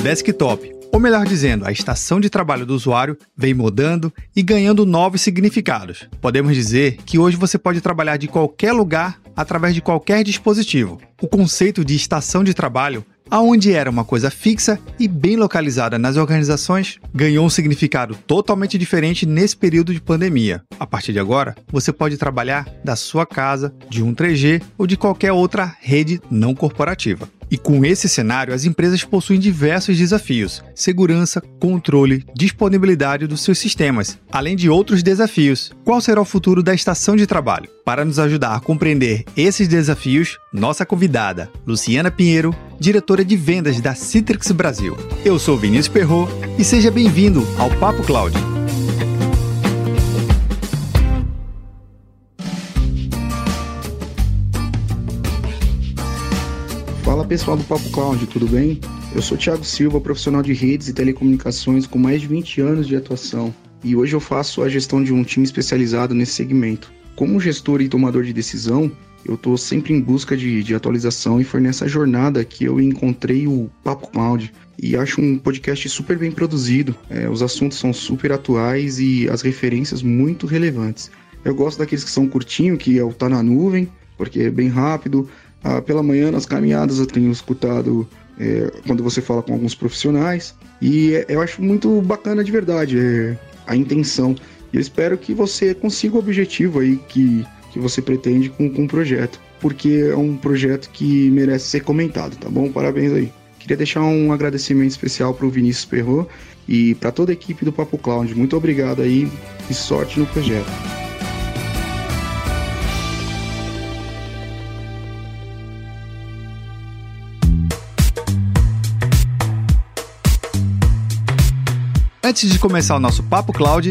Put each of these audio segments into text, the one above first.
desktop, ou melhor dizendo, a estação de trabalho do usuário vem mudando e ganhando novos significados. Podemos dizer que hoje você pode trabalhar de qualquer lugar através de qualquer dispositivo. O conceito de estação de trabalho aonde era uma coisa fixa e bem localizada nas organizações, ganhou um significado totalmente diferente nesse período de pandemia. A partir de agora, você pode trabalhar da sua casa, de um 3G ou de qualquer outra rede não corporativa. E com esse cenário, as empresas possuem diversos desafios: segurança, controle, disponibilidade dos seus sistemas, além de outros desafios. Qual será o futuro da estação de trabalho? Para nos ajudar a compreender esses desafios, nossa convidada, Luciana Pinheiro, diretora de vendas da Citrix Brasil. Eu sou Vinícius Perro e seja bem-vindo ao Papo Cloud. Pessoal do Papo Cloud, tudo bem? Eu sou Thiago Silva, profissional de redes e telecomunicações com mais de 20 anos de atuação e hoje eu faço a gestão de um time especializado nesse segmento. Como gestor e tomador de decisão, eu estou sempre em busca de, de, atualização e foi nessa jornada que eu encontrei o Papo Cloud e acho um podcast super bem produzido. É, os assuntos são super atuais e as referências muito relevantes. Eu gosto daqueles que são curtinho, que é o Tá na Nuvem, porque é bem rápido. Ah, pela manhã, nas caminhadas, eu tenho escutado é, quando você fala com alguns profissionais. E é, eu acho muito bacana de verdade é, a intenção. E eu espero que você consiga o objetivo aí que, que você pretende com, com o projeto. Porque é um projeto que merece ser comentado, tá bom? Parabéns aí. Queria deixar um agradecimento especial para o Vinícius Perro e para toda a equipe do Papo Cloud. Muito obrigado aí e sorte no projeto. Antes de começar o nosso Papo Cloud,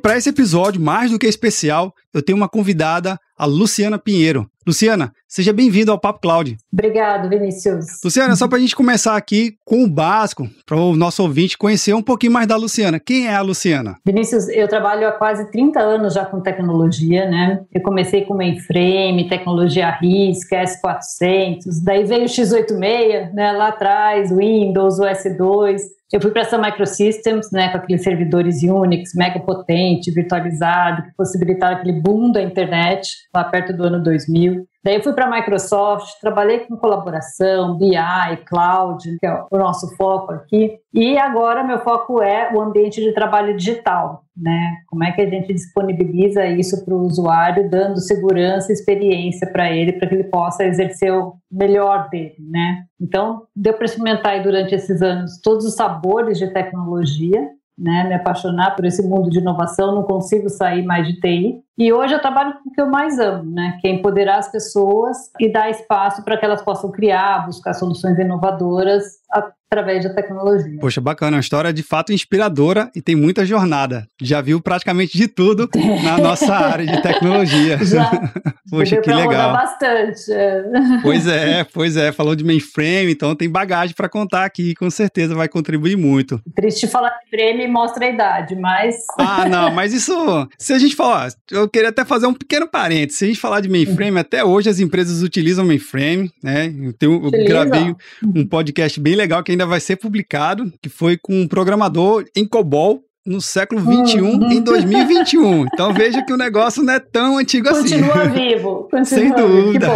Para esse episódio, mais do que especial, eu tenho uma convidada, a Luciana Pinheiro. Luciana, seja bem-vinda ao Papo Cloud. Obrigado, Vinícius. Luciana, só para a gente começar aqui com o básico, para o nosso ouvinte conhecer um pouquinho mais da Luciana. Quem é a Luciana? Vinícius, eu trabalho há quase 30 anos já com tecnologia, né? Eu comecei com mainframe, tecnologia RISC, S400, daí veio o x86, né, lá atrás, Windows, o S2, eu fui para essa Microsystems, né, com aqueles servidores Unix, mega potente, virtualizado, que possibilitava aquele boom da internet lá perto do ano 2000. Daí eu fui para a Microsoft, trabalhei com colaboração, BI, cloud, que é o nosso foco aqui. E agora meu foco é o ambiente de trabalho digital, né? Como é que a gente disponibiliza isso para o usuário, dando segurança e experiência para ele, para que ele possa exercer o melhor dele, né? Então, deu para experimentar durante esses anos todos os sabores de tecnologia, né, me apaixonar por esse mundo de inovação, não consigo sair mais de TI. E hoje eu trabalho com o que eu mais amo, né, que é empoderar as pessoas e dar espaço para que elas possam criar, buscar soluções inovadoras através da tecnologia. Poxa, bacana, uma história de fato inspiradora e tem muita jornada. Já viu praticamente de tudo na nossa área de tecnologia. Já. Poxa, que legal. bastante. É. Pois é, pois é. Falou de mainframe, então tem bagagem para contar aqui, com certeza vai contribuir muito. Triste falar de frame mostra a idade, mas. Ah, não, mas isso. Se a gente falar, eu queria até fazer um pequeno parênteses. Se a gente falar de mainframe, até hoje as empresas utilizam mainframe, né? Eu, tenho, eu gravei um podcast bem legal que ainda vai ser publicado, que foi com um programador em COBOL, no século 21 uhum. em 2021. Então veja que o negócio não é tão antigo continua assim. Vivo, continua Sem dúvida.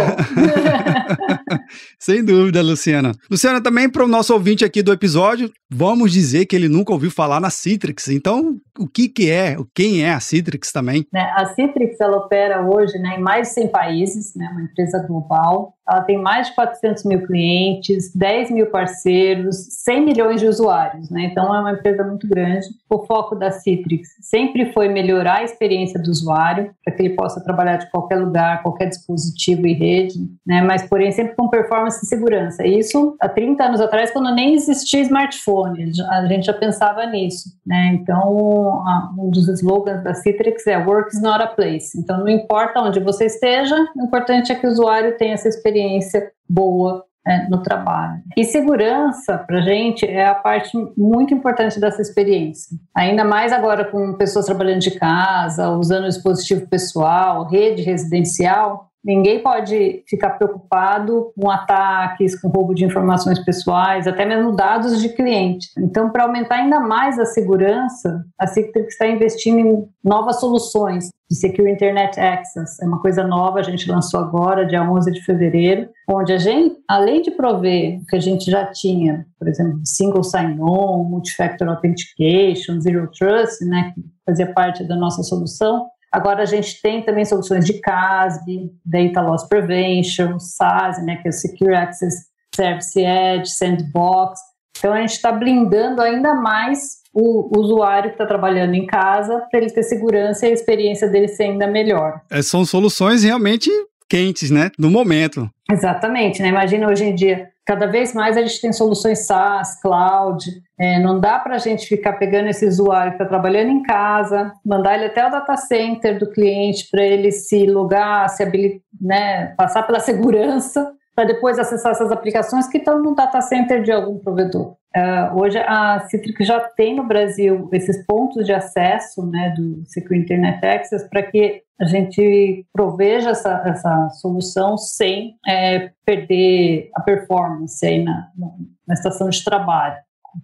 Sem dúvida, Luciana. Luciana, também para o nosso ouvinte aqui do episódio, vamos dizer que ele nunca ouviu falar na Citrix. Então, o que, que é, quem é a Citrix também? Né, a Citrix ela opera hoje né, em mais de 100 países, né, uma empresa global. Ela tem mais de 400 mil clientes, 10 mil parceiros, 100 milhões de usuários, né? Então é uma empresa muito grande. O foco da Citrix sempre foi melhorar a experiência do usuário, para que ele possa trabalhar de qualquer lugar, qualquer dispositivo e rede, né? Mas porém sempre com performance e segurança. Isso há 30 anos atrás, quando nem existia smartphone, a gente já pensava nisso, né? Então um dos slogans da Citrix é "Work is not a place". Então não importa onde você esteja, o importante é que o usuário tenha essa experiência boa é, no trabalho. E segurança, para gente, é a parte muito importante dessa experiência. Ainda mais agora com pessoas trabalhando de casa, usando dispositivo pessoal, rede residencial, Ninguém pode ficar preocupado com ataques, com roubo de informações pessoais, até mesmo dados de cliente. Então, para aumentar ainda mais a segurança, a Citrix está investindo em novas soluções de Secure Internet Access. É uma coisa nova, a gente lançou agora, dia 11 de fevereiro, onde a gente, além de prover o que a gente já tinha, por exemplo, Single Sign-On, Multifactor Authentication, Zero Trust, né, que fazia parte da nossa solução, Agora a gente tem também soluções de CASB, Data Loss Prevention, SASE, né, que é o Secure Access Service Edge, Sandbox. Então a gente está blindando ainda mais o usuário que está trabalhando em casa para ele ter segurança e a experiência dele ser ainda melhor. É, são soluções realmente quentes, né? No momento. Exatamente, né? Imagina hoje em dia, cada vez mais a gente tem soluções SaaS, cloud. É, não dá para a gente ficar pegando esse usuário que está trabalhando em casa, mandar ele até o data center do cliente para ele se logar, se né? Passar pela segurança para depois acessar essas aplicações que estão no data center de algum provedor. Uh, hoje a Citrix já tem no Brasil esses pontos de acesso né, do Secure Internet Access para que a gente proveja essa, essa solução sem é, perder a performance aí na, na estação de trabalho.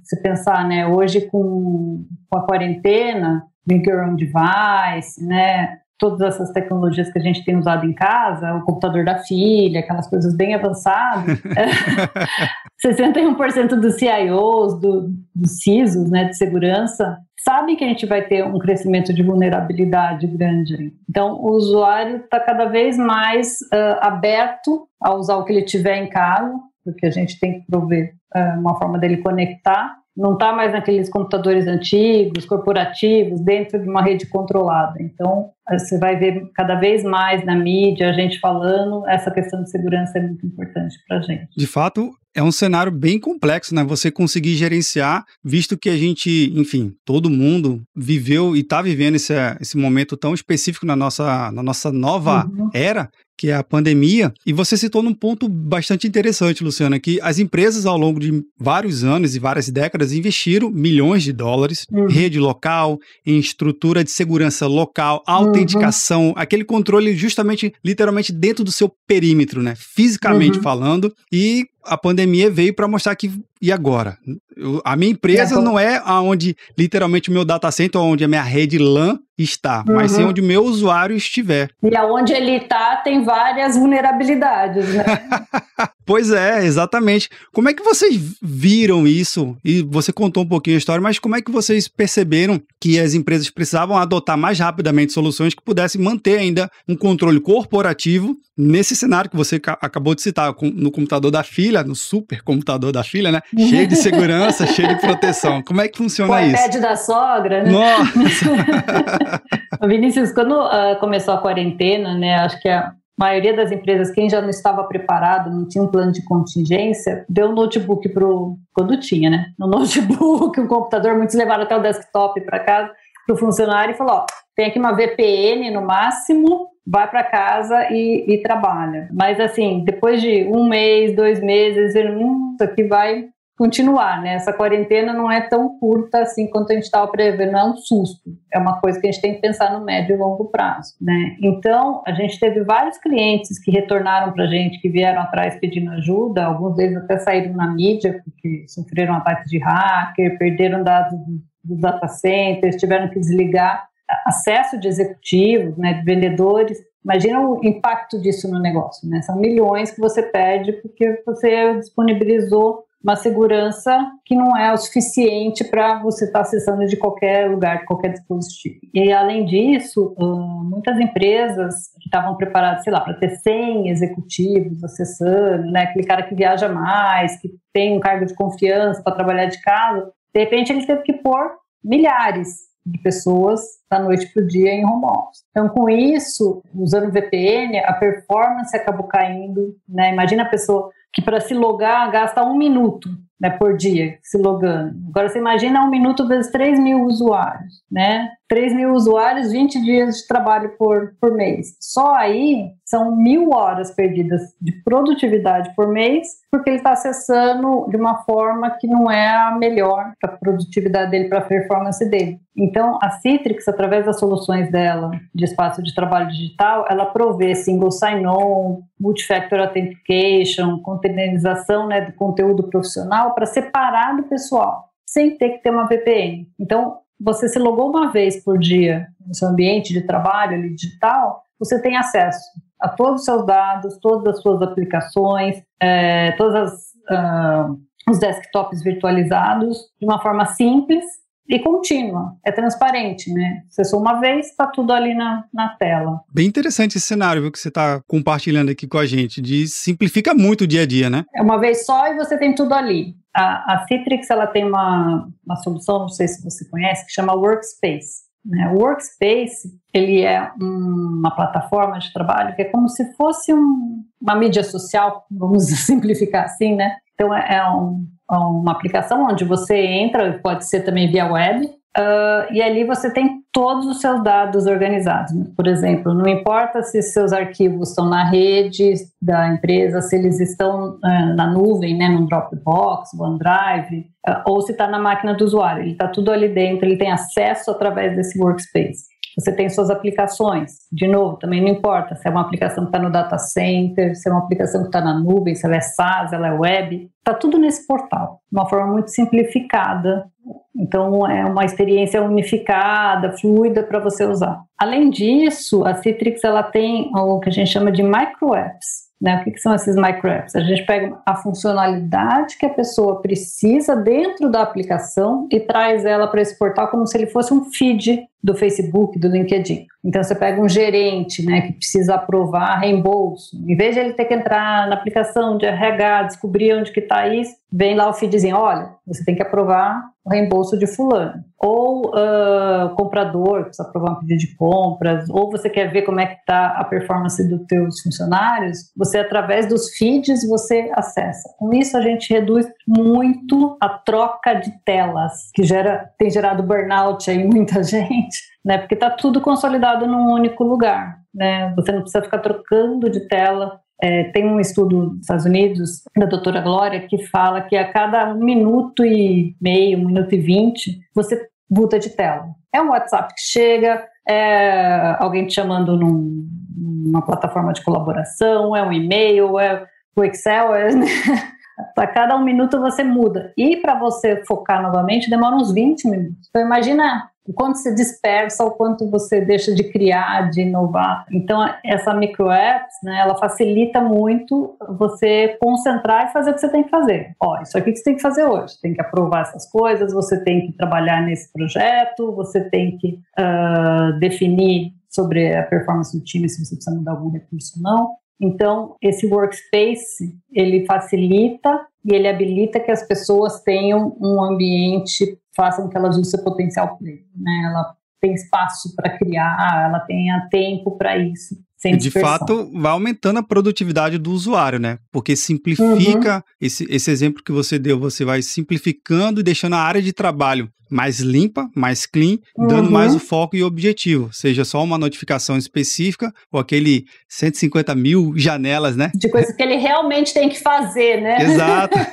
Se pensar, né, hoje com, com a quarentena, Bring Your Own Device, né, todas essas tecnologias que a gente tem usado em casa, o computador da filha, aquelas coisas bem avançadas, 61% dos CIOs, do, dos CISOs, né, de segurança, sabem que a gente vai ter um crescimento de vulnerabilidade grande. Então, o usuário está cada vez mais uh, aberto a usar o que ele tiver em casa, porque a gente tem que prover uh, uma forma dele conectar não está mais naqueles computadores antigos, corporativos, dentro de uma rede controlada. Então, você vai ver cada vez mais na mídia a gente falando, essa questão de segurança é muito importante para a gente. De fato, é um cenário bem complexo, né? Você conseguir gerenciar, visto que a gente, enfim, todo mundo viveu e está vivendo esse, esse momento tão específico na nossa, na nossa nova uhum. era, que é a pandemia. E você citou num ponto bastante interessante, Luciana, que as empresas ao longo de vários anos e várias décadas investiram milhões de dólares em uhum. rede local, em estrutura de segurança local, autenticação, uhum. aquele controle justamente, literalmente dentro do seu perímetro, né? Fisicamente uhum. falando. E a pandemia veio para mostrar que e agora? Eu, a minha empresa não é aonde literalmente o meu data center, onde a minha rede LAN está, uhum. mas sim onde o meu usuário estiver. E aonde ele está tem várias vulnerabilidades, né? pois é, exatamente. Como é que vocês viram isso? E você contou um pouquinho a história, mas como é que vocês perceberam que as empresas precisavam adotar mais rapidamente soluções que pudessem manter ainda um controle corporativo nesse cenário que você acabou de citar, no computador da filha, no supercomputador da filha, né? cheio de segurança, cheio de proteção. Como é que funciona o isso? O da sogra, né? Nossa! Vinícius, quando uh, começou a quarentena, né, acho que a maioria das empresas, quem já não estava preparado, não tinha um plano de contingência, deu um notebook pro quando tinha, né? No notebook, um computador, muitos levaram até o desktop para casa para o funcionário e falou: ó, tem aqui uma VPN no máximo, vai para casa e, e, trabalha. Mas assim, depois de um mês, dois meses, hum, isso aqui vai continuar, né? Essa quarentena não é tão curta assim quanto a gente estava prevendo, é um susto, é uma coisa que a gente tem que pensar no médio e longo prazo, né? Então, a gente teve vários clientes que retornaram para a gente, que vieram atrás pedindo ajuda, alguns deles até saíram na mídia, porque sofreram ataques de hacker, perderam dados dos data centers, tiveram que desligar acesso de executivos, né, de vendedores, Imagina o impacto disso no negócio, né? São milhões que você perde porque você disponibilizou uma segurança que não é o suficiente para você estar tá acessando de qualquer lugar, de qualquer dispositivo. E além disso, muitas empresas que estavam preparadas, sei lá, para ter 100 executivos acessando, né, aquele cara que viaja mais, que tem um cargo de confiança para trabalhar de casa, de repente ele teve que pôr milhares de pessoas da noite para o dia em home office. Então, com isso, usando VPN, a performance acabou caindo. Né? Imagina a pessoa que para se logar gasta um minuto né, por dia se logando. Agora você imagina um minuto vezes 3 mil usuários, né? 3 mil usuários, 20 dias de trabalho por, por mês. Só aí são mil horas perdidas de produtividade por mês, porque ele está acessando de uma forma que não é a melhor para a produtividade dele, para a performance dele. Então, a Citrix, através das soluções dela de espaço de trabalho digital, ela provê single sign-on, multifactor authentication, containerização né, do conteúdo profissional para separar do pessoal, sem ter que ter uma VPN. Então, você se logou uma vez por dia no seu ambiente de trabalho ali, digital, você tem acesso a todos os seus dados, todas as suas aplicações, é, todos as, uh, os desktops virtualizados de uma forma simples e contínua, é transparente, né? Acessou uma vez, está tudo ali na, na tela. Bem interessante esse cenário viu, que você está compartilhando aqui com a gente, de simplifica muito o dia a dia, né? É uma vez só e você tem tudo ali. A, a Citrix ela tem uma, uma solução, não sei se você conhece, que chama Workspace. Né? O Workspace ele é um, uma plataforma de trabalho que é como se fosse um, uma mídia social, vamos simplificar assim, né? Então é, é um, é uma aplicação onde você entra, pode ser também via web, Uh, e ali você tem todos os seus dados organizados. Por exemplo, não importa se seus arquivos estão na rede da empresa, se eles estão uh, na nuvem, né, no Dropbox, OneDrive, uh, ou se está na máquina do usuário. Ele está tudo ali dentro, ele tem acesso através desse workspace. Você tem suas aplicações. De novo, também não importa se é uma aplicação que está no data center, se é uma aplicação que está na nuvem, se ela é SaaS, ela é web. Está tudo nesse portal, de uma forma muito simplificada. Então, é uma experiência unificada, fluida para você usar. Além disso, a Citrix ela tem o que a gente chama de micro apps. Né? O que, que são esses micro apps? A gente pega a funcionalidade que a pessoa precisa dentro da aplicação e traz ela para esse portal como se ele fosse um feed do Facebook, do LinkedIn. Então você pega um gerente, né, que precisa aprovar reembolso, em vez de ele ter que entrar na aplicação de RH, descobrir onde que está isso, vem lá o feedzinho, olha, você tem que aprovar o reembolso de fulano. Ou uh, comprador, precisa aprovar um pedido de compras, ou você quer ver como é que está a performance dos teus funcionários, você através dos feeds você acessa. Com isso a gente reduz muito a troca de telas, que gera, tem gerado burnout aí muita gente, né? Porque está tudo consolidado num único lugar, né? Você não precisa ficar trocando de tela é, tem um estudo nos Estados Unidos, da doutora Glória, que fala que a cada minuto e meio, um minuto e vinte, você muda de tela. É um WhatsApp que chega, é alguém te chamando num, numa plataforma de colaboração, é um e-mail, é o Excel, é, né? a cada um minuto você muda. E para você focar novamente demora uns 20 minutos. Então imagina o quanto se dispersa, o quanto você deixa de criar, de inovar. Então, essa micro apps, né, ela facilita muito você concentrar e fazer o que você tem que fazer. Ó, isso aqui que você tem que fazer hoje. Tem que aprovar essas coisas, você tem que trabalhar nesse projeto, você tem que uh, definir sobre a performance do time, se você precisa mudar algum recurso ou não. Então, esse workspace, ele facilita e ele habilita que as pessoas tenham um ambiente, façam que elas usem seu potencial pleno, né? Ela tem espaço para criar, ela tenha tempo para isso. Sem de fato, vai aumentando a produtividade do usuário, né? Porque simplifica uhum. esse, esse exemplo que você deu, você vai simplificando e deixando a área de trabalho mais limpa, mais clean, uhum. dando mais o foco e objetivo, seja só uma notificação específica ou aquele 150 mil janelas, né? De coisas que ele realmente tem que fazer, né? Exato.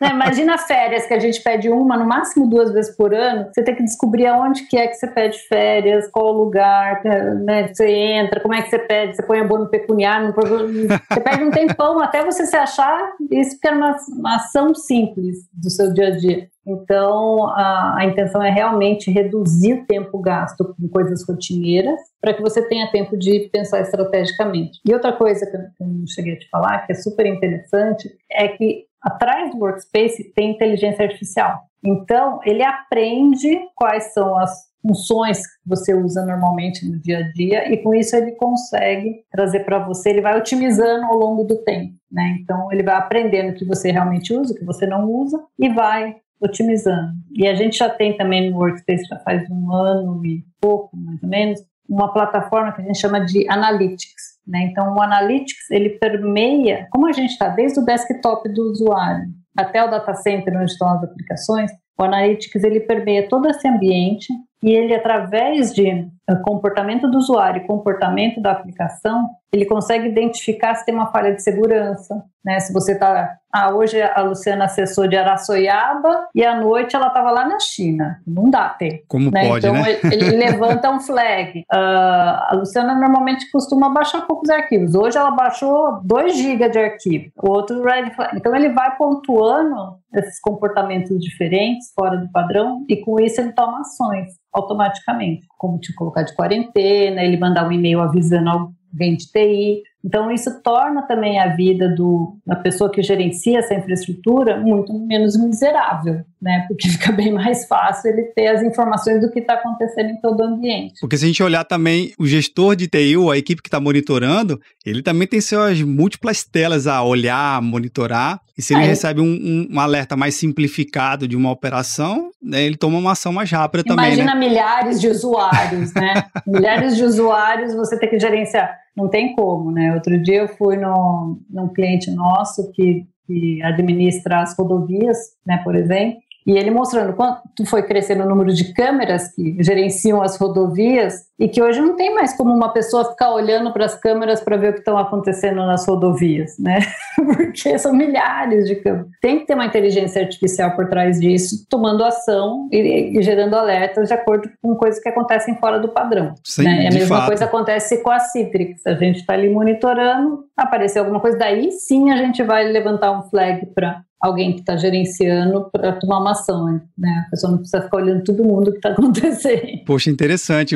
Né, imagina férias, que a gente pede uma, no máximo duas vezes por ano, você tem que descobrir aonde que é que você pede férias, qual lugar, né, você entra, como é que você pede, você põe abono pecuniário, você pede um tempão até você se achar, isso que é uma, uma ação simples do seu dia a dia. Então, a, a, intenção é realmente reduzir o tempo gasto com coisas rotineiras para que você tenha tempo de pensar estrategicamente. E outra coisa que eu, não cheguei a te falar, que é super interessante, é que Atrás do workspace tem inteligência artificial. Então, ele aprende quais são as funções que você usa normalmente no dia a dia e com isso ele consegue trazer para você, ele vai otimizando ao longo do tempo, né? Então ele vai aprendendo o que você realmente usa, o que você não usa e vai otimizando. E a gente já tem também no Workspace já faz um ano e pouco, mais ou menos, uma plataforma que a gente chama de Analytics. Né? Então, o Analytics ele permeia, como a gente está desde o desktop do usuário até o data center onde estão as aplicações, o Analytics ele permeia todo esse ambiente e ele, através de eh, comportamento do usuário e comportamento da aplicação, ele consegue identificar se tem uma falha de segurança, né? Se você está, ah, hoje a Luciana acessou de Araçoiaba e à noite ela estava lá na China, não dá ter. Como né? pode, então, né? Ele, ele levanta um flag. Uh, a Luciana normalmente costuma baixar poucos arquivos. Hoje ela baixou 2 GB de arquivo, o outro red flag. Então ele vai pontuando esses comportamentos diferentes fora do padrão e com isso ele toma ações automaticamente, como te colocar de quarentena, ele mandar um e-mail avisando alguém de TI. Então, isso torna também a vida do, da pessoa que gerencia essa infraestrutura muito menos miserável, né? Porque fica bem mais fácil ele ter as informações do que está acontecendo em todo o ambiente. Porque se a gente olhar também o gestor de TI, ou a equipe que está monitorando, ele também tem suas múltiplas telas a olhar, a monitorar. E se ele é. recebe um, um, alerta mais simplificado de uma operação, né, ele toma uma ação mais rápida Imagina também. Imagina né? milhares de usuários, né? milhares de usuários você tem que gerenciar não tem como, né? Outro dia eu fui no, num cliente nosso que, que administra as rodovias, né, por exemplo, e ele mostrando quanto foi crescendo o número de câmeras que gerenciam as rodovias e que hoje não tem mais como uma pessoa ficar olhando para as câmeras para ver o que estão acontecendo nas rodovias, né? Porque são milhares de câmeras. Tem que ter uma inteligência artificial por trás disso, tomando ação e, e gerando alertas de acordo com coisas que acontecem fora do padrão. Sim, né? A mesma fato. coisa acontece com a Citrix. A gente está ali monitorando, apareceu alguma coisa, daí sim a gente vai levantar um flag para alguém que está gerenciando para tomar uma ação, né? A pessoa não precisa ficar olhando todo mundo que está acontecendo. Poxa, interessante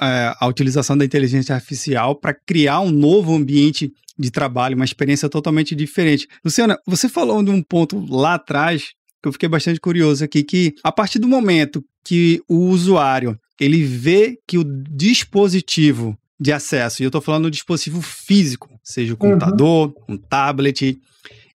é, a utilização da inteligência artificial para criar um novo ambiente de trabalho, uma experiência totalmente diferente. Luciana, você falou de um ponto lá atrás que eu fiquei bastante curioso aqui, que a partir do momento que o usuário ele vê que o dispositivo de acesso, e eu estou falando do dispositivo físico, seja o computador, uhum. um tablet,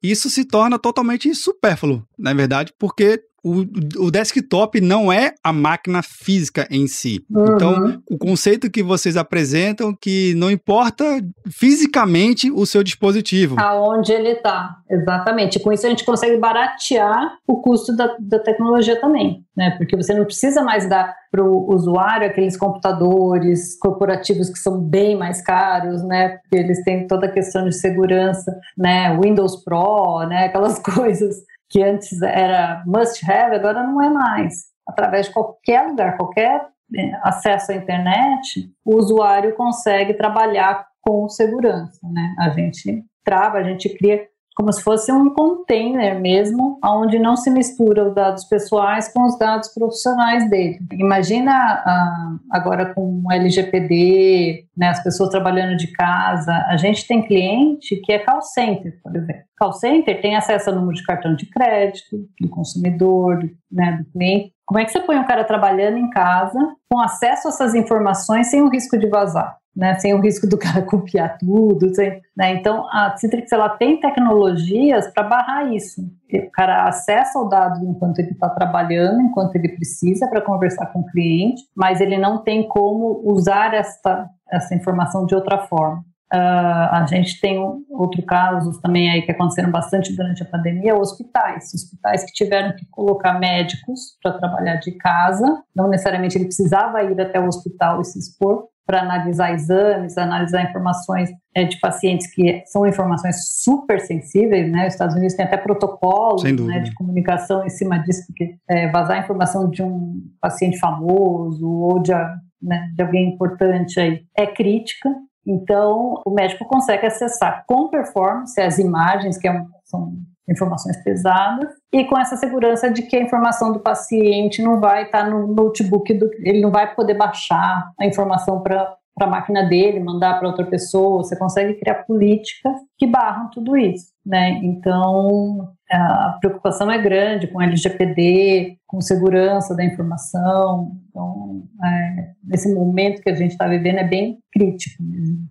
isso se torna totalmente supérfluo, na verdade, porque o, o, desktop não é a máquina física em si. Uhum. Então, o conceito que vocês apresentam que não importa fisicamente o seu dispositivo. Aonde ele está, exatamente. Com isso a gente consegue baratear o custo da, da tecnologia também, né? Porque você não precisa mais dar para o usuário aqueles computadores corporativos que são bem mais caros, né? Porque eles têm toda a questão de segurança, né? Windows Pro, né? Aquelas coisas que antes era must have, agora não é mais. Através de qualquer lugar, qualquer é, acesso à internet, o usuário consegue trabalhar com segurança, né? A gente trava, a gente cria como se fosse um container mesmo, onde não se mistura os dados pessoais com os dados profissionais dele. Imagina ah, agora com o LGPD, né, as pessoas trabalhando de casa. A gente tem cliente que é call center, por exemplo. Call center tem acesso ao número de cartão de crédito do consumidor, do, né, do cliente. Como é que você põe um cara trabalhando em casa com acesso a essas informações sem o risco de vazar? Né, sem o risco do cara copiar tudo. Sem, né? Então, a Citrix ela tem tecnologias para barrar isso. O cara acessa o dado enquanto ele está trabalhando, enquanto ele precisa para conversar com o cliente, mas ele não tem como usar esta, essa informação de outra forma. Uh, a gente tem outro casos também aí que aconteceram bastante durante a pandemia, hospitais. Hospitais que tiveram que colocar médicos para trabalhar de casa. Não necessariamente ele precisava ir até o hospital e se expor, para analisar exames, analisar informações é, de pacientes que são informações super sensíveis, né? Os Estados Unidos tem até protocolos né, de comunicação em cima disso, porque é, vazar informação de um paciente famoso ou de, né, de alguém importante aí é crítica. Então, o médico consegue acessar com performance as imagens, que é, são informações pesadas, e com essa segurança de que a informação do paciente não vai estar no notebook, do, ele não vai poder baixar a informação para para a máquina dele, mandar para outra pessoa, você consegue criar políticas que barram tudo isso, né? Então, a preocupação é grande com LGPD, com segurança da informação. Então, é, nesse momento que a gente está vivendo é bem crítico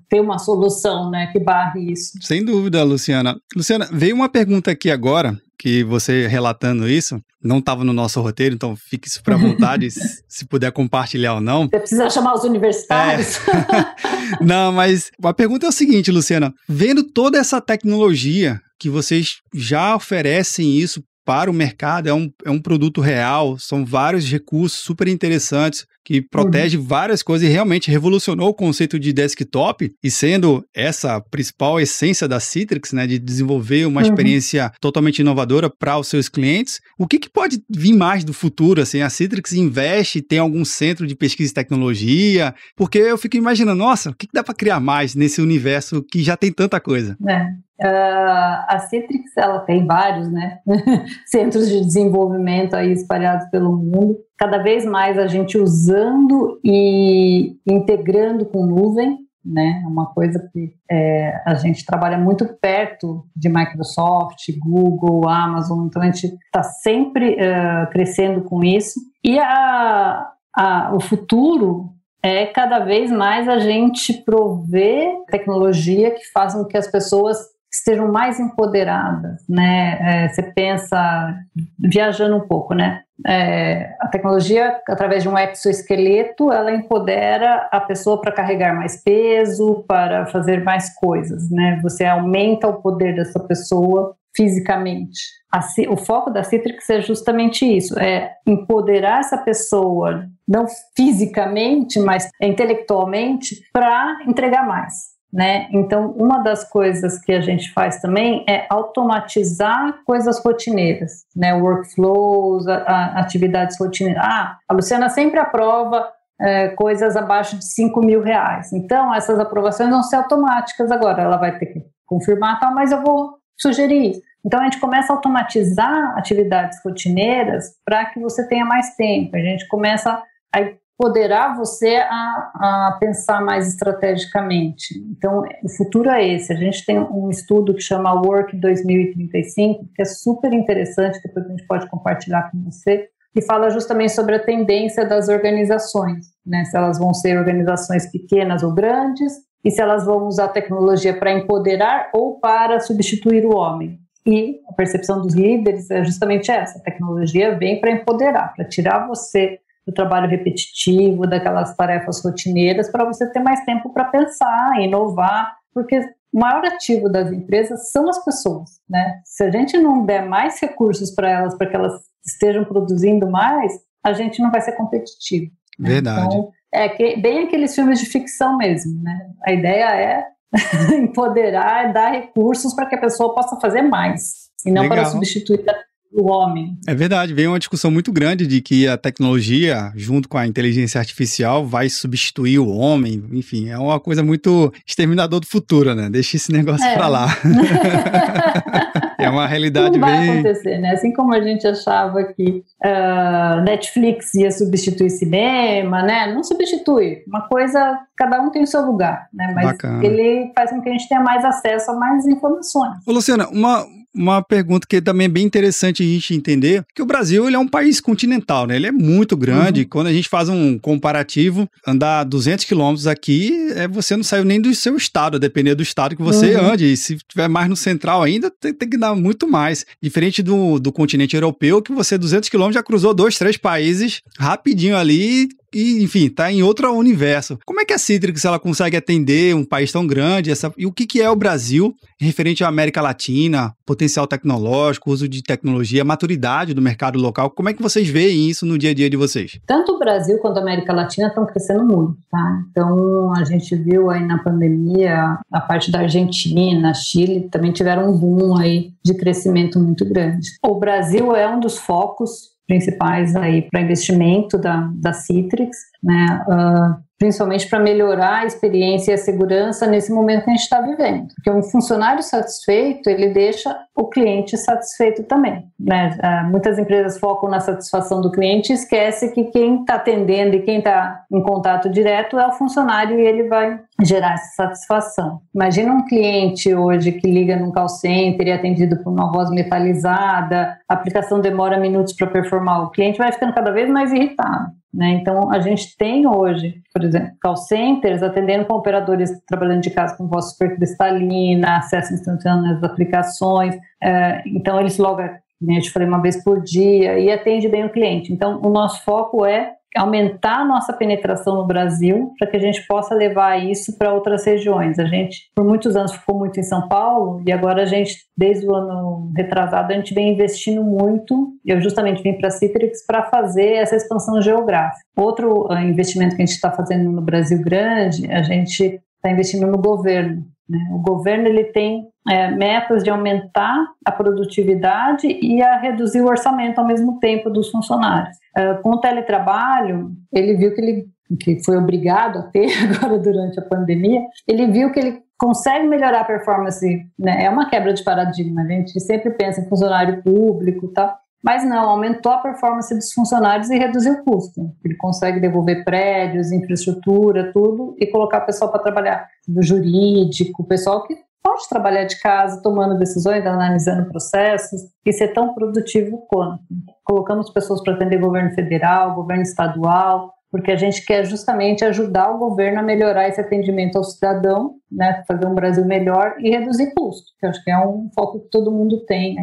ter uma solução, né, que barre isso. Sem dúvida, Luciana. Luciana, veio uma pergunta aqui agora que você relatando isso, não estava no nosso roteiro, então fique para vontade se puder compartilhar ou não. Você precisa chamar os universitários? É. não, mas a pergunta é o seguinte, Luciana, vendo toda essa tecnologia que vocês já oferecem isso para o mercado, é um, é um produto real, são vários recursos super interessantes que protege uhum. várias coisas e realmente revolucionou o conceito de desktop e sendo essa a principal essência da Citrix, né, de desenvolver uma uhum. experiência totalmente inovadora para os seus clientes. O que, que pode vir mais do futuro? Assim, a Citrix investe, tem algum centro de pesquisa e tecnologia? Porque eu fico imaginando, nossa, o que, que dá para criar mais nesse universo que já tem tanta coisa? É. Uh, a Citrix ela tem vários né, centros de desenvolvimento aí espalhados pelo mundo. Cada vez mais a gente usando e integrando com nuvem, né? Uma coisa que é, a gente trabalha muito perto de Microsoft, Google, Amazon, então a gente está sempre uh, crescendo com isso. E a, a, o futuro é cada vez mais a gente prover tecnologia que façam com que as pessoas estejam mais empoderadas, né? É, você pensa, viajando um pouco, né? É, a tecnologia, através de um exoesqueleto, ela empodera a pessoa para carregar mais peso, para fazer mais coisas, né? Você aumenta o poder dessa pessoa fisicamente. A, o foco da Citrix é justamente isso, é empoderar essa pessoa, não fisicamente, mas intelectualmente, para entregar mais. Né? Então, uma das coisas que a gente faz também é automatizar coisas rotineiras, né? workflows, a, a, atividades rotineiras. Ah, a Luciana sempre aprova é, coisas abaixo de 5 mil reais. Então, essas aprovações vão ser automáticas agora. Ela vai ter que confirmar, tal, mas eu vou sugerir isso. Então, a gente começa a automatizar atividades rotineiras para que você tenha mais tempo. A gente começa a empoderar você a, a, pensar mais estrategicamente. Então, o futuro é esse. A gente tem um estudo que chama Work 2035, que é super interessante, depois a gente pode compartilhar com você, que fala justamente sobre a tendência das organizações, né? se elas vão ser organizações pequenas ou grandes, e se elas vão usar tecnologia para empoderar ou para substituir o homem. E a percepção dos líderes é justamente essa: a tecnologia vem para empoderar, para tirar você do trabalho repetitivo, daquelas tarefas rotineiras, para você ter mais tempo para pensar, inovar, porque o maior ativo das empresas são as pessoas, né? Se a gente não der mais recursos para elas, para que elas estejam produzindo mais, a gente não vai ser competitivo. Né? Verdade. Então, é que, bem aqueles filmes de ficção mesmo, né? A ideia é empoderar, dar recursos para que a pessoa possa fazer mais, e não Legal. para substituir o homem. É verdade, veio uma discussão muito grande de que a tecnologia, junto com a inteligência artificial, vai substituir o homem. Enfim, é uma coisa muito exterminador do futuro, né? Deixa esse negócio é. pra lá. é uma realidade Não vai bem... acontecer, né? Assim como a gente achava que uh, Netflix ia substituir cinema, né? Não substitui. Uma coisa, cada um tem o seu lugar, né? Mas Bacana. ele faz com que a gente tenha mais acesso a mais informações. Ô, Luciana, uma, uma pergunta que também é bem interessante a gente entender, que o Brasil ele é um país continental, né? Ele é muito grande. Uhum. Quando a gente faz um comparativo, andar 200 quilômetros aqui, é, você não saiu nem do seu estado, a depender do estado que você uhum. ande. E se tiver mais no central ainda, tem, tem, que dar muito mais. Diferente do, do continente europeu, que você 200 quilômetros já cruzou dois, três países rapidinho ali e, enfim, tá em outro universo. Como é que a Citrix ela consegue atender um país tão grande? Essa, e o que, que é o Brasil referente à América Latina, potencial tecnológico, uso de tecnologia, maturidade do mercado local? Como é que vocês veem isso no dia a dia de vocês? Tanto o Brasil quanto a América Latina estão crescendo muito, tá? Então, a gente viu aí na pandemia a parte da Argentina, Chile também tiveram um boom aí de crescimento muito grande. O Brasil é um dos focos principais aí para investimento da, da Citrix, né? Uh, principalmente para melhorar a experiência e a segurança nesse momento que a gente está vivendo. Porque um funcionário satisfeito, ele deixa o cliente satisfeito também. Né? Ah, muitas empresas focam na satisfação do cliente e esquece que quem está atendendo e quem está em contato direto é o funcionário e ele vai gerar essa satisfação. Imagina um cliente hoje que liga num call center e é atendido por uma voz metalizada, a aplicação demora minutos para performar, o cliente vai ficando cada vez mais irritado. Né? Então, a gente tem hoje, por exemplo, call centers atendendo com operadores trabalhando de casa com voz supercristalina, acesso instantâneo às aplicações. É, então, eles logo, como eu te falei, uma vez por dia e atende bem o cliente. Então, o nosso foco é aumentar a nossa penetração no Brasil para que a gente possa levar isso para outras regiões. A gente, por muitos anos, ficou muito em São Paulo e agora a gente, desde o ano retrasado, a gente vem investindo muito. Eu justamente vim para a Citrix para fazer essa expansão geográfica. Outro uh, investimento que a gente está fazendo no Brasil grande, a gente está investindo no governo. Né? O governo ele tem é, metas de aumentar a produtividade e a reduzir o orçamento ao mesmo tempo dos funcionários. É, com o teletrabalho, ele viu que ele que foi obrigado a ter agora durante a pandemia, ele viu que ele consegue melhorar a performance, né? É uma quebra de paradigma, a gente sempre pensa em funcionário público tal, mas não, aumentou a performance dos funcionários e reduziu o custo. Ele consegue devolver prédios, infraestrutura, tudo, e colocar o pessoal para trabalhar no jurídico, o pessoal que pode trabalhar de casa, tomando decisões, analisando processos, e ser tão produtivo quanto. Colocamos pessoas para atender governo federal, governo estadual, porque a gente quer justamente ajudar o governo a melhorar esse atendimento ao cidadão, né, fazer um Brasil melhor e reduzir custos, que acho que é um foco que todo mundo tem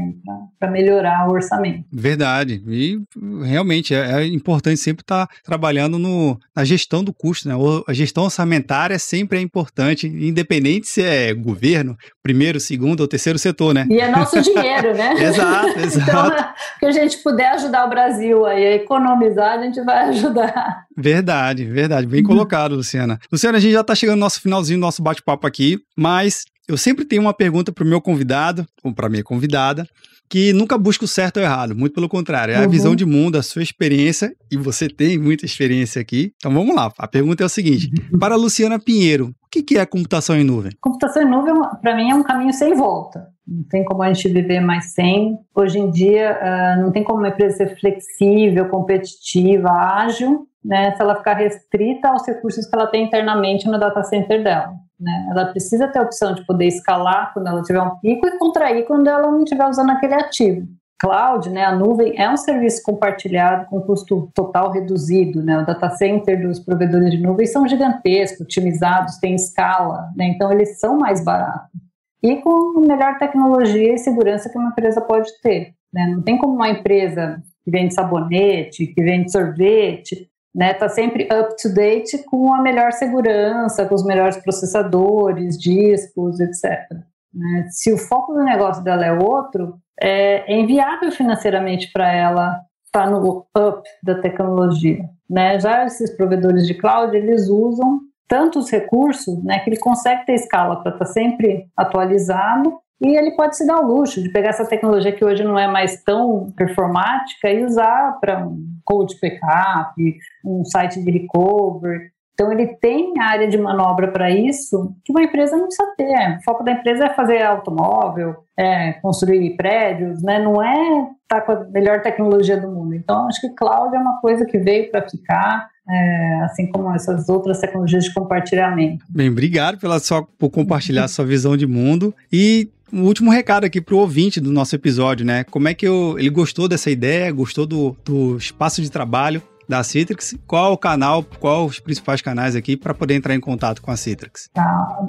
para melhorar o orçamento. Verdade, e realmente é, é importante sempre estar tá trabalhando no, na gestão do custo, né? a gestão orçamentária sempre é importante, independente se é governo, primeiro, segundo ou terceiro setor, né? E é nosso dinheiro, né? exato, exato. Então, que a gente puder ajudar o Brasil a economizar, a gente vai ajudar. Verdade, verdade. Bem uhum. colocado, Luciana. Luciana, a gente já está chegando no nosso finalzinho do nosso bate-papo aqui, mas eu sempre tenho uma pergunta para o meu convidado, ou para minha convidada, que nunca busca o certo ou errado, muito pelo contrário, é a uhum. visão de mundo, a sua experiência, e você tem muita experiência aqui. Então vamos lá, a pergunta é o seguinte: uhum. para a Luciana Pinheiro, o que é computação em nuvem? Computação em nuvem, para mim, é um caminho sem volta. Não tem como a gente viver mais sem. Hoje em dia, uh, não tem como uma empresa ser flexível, competitiva, ágil, né, se ela ficar restrita aos recursos que ela tem internamente no data center dela. Né? Ela precisa ter a opção de poder escalar quando ela tiver um pico e contrair quando ela não estiver usando aquele ativo. Cloud, né, a nuvem é um serviço compartilhado com custo total reduzido, né? O data center dos provedores de nuvem são gigantescos, otimizados, têm escala, né? Então eles são mais baratos e com melhor tecnologia e segurança que uma empresa pode ter. Né? Não tem como uma empresa que vende sabonete, que vende sorvete, né, tá sempre up to date com a melhor segurança, com os melhores processadores, discos, etc. Né? Se o foco do negócio dela é outro, é, é inviável financeiramente para ela estar tá no up da tecnologia. Né? Já esses provedores de cloud, eles usam tantos recursos né, que ele consegue ter escala para estar tá sempre atualizado e ele pode se dar o luxo de pegar essa tecnologia que hoje não é mais tão performática e usar para um code backup, um site de recovery. Então ele tem área de manobra para isso que uma empresa não precisa ter. O foco da empresa é fazer automóvel, é construir prédios, né? não é estar tá com a melhor tecnologia do mundo. Então acho que cloud é uma coisa que veio para ficar. É, assim como essas outras tecnologias de compartilhamento. Bem, obrigado pela sua, por compartilhar sua visão de mundo e um último recado aqui pro ouvinte do nosso episódio, né? Como é que eu, ele gostou dessa ideia, gostou do, do espaço de trabalho da Citrix? Qual o canal, qual os principais canais aqui para poder entrar em contato com a Citrix? Tá.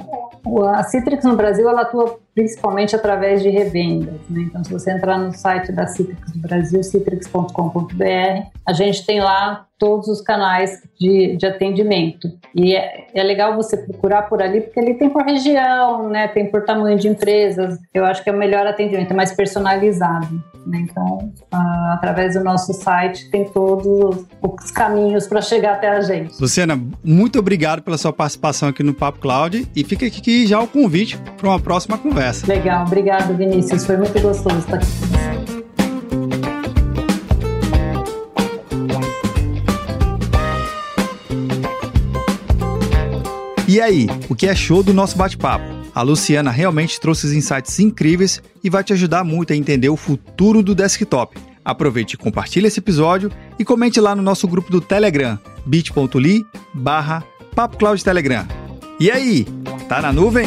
A Citrix no Brasil, ela atua principalmente através de revendas. Né? Então, se você entrar no site da Citrix do Brasil, citrix.com.br, a gente tem lá todos os canais de, de atendimento. E é, é, legal você procurar por ali, porque ali tem por região, né? tem por tamanho de empresas. Eu acho que é o melhor atendimento, é mais personalizado. Né? Então, através do nosso site, tem todos os caminhos para chegar até a gente. Luciana, muito obrigado pela sua participação aqui no Papo Cloud e fica aqui já o convite para uma próxima conversa. Legal, obrigado, Vinícius. Foi muito gostoso estar aqui com você. E aí, o que achou do nosso bate-papo? A Luciana realmente trouxe os insights incríveis e vai te ajudar muito a entender o futuro do desktop. Aproveite e compartilhe esse episódio e comente lá no nosso grupo do Telegram, bit.ly barra Telegram. E aí, tá na nuvem?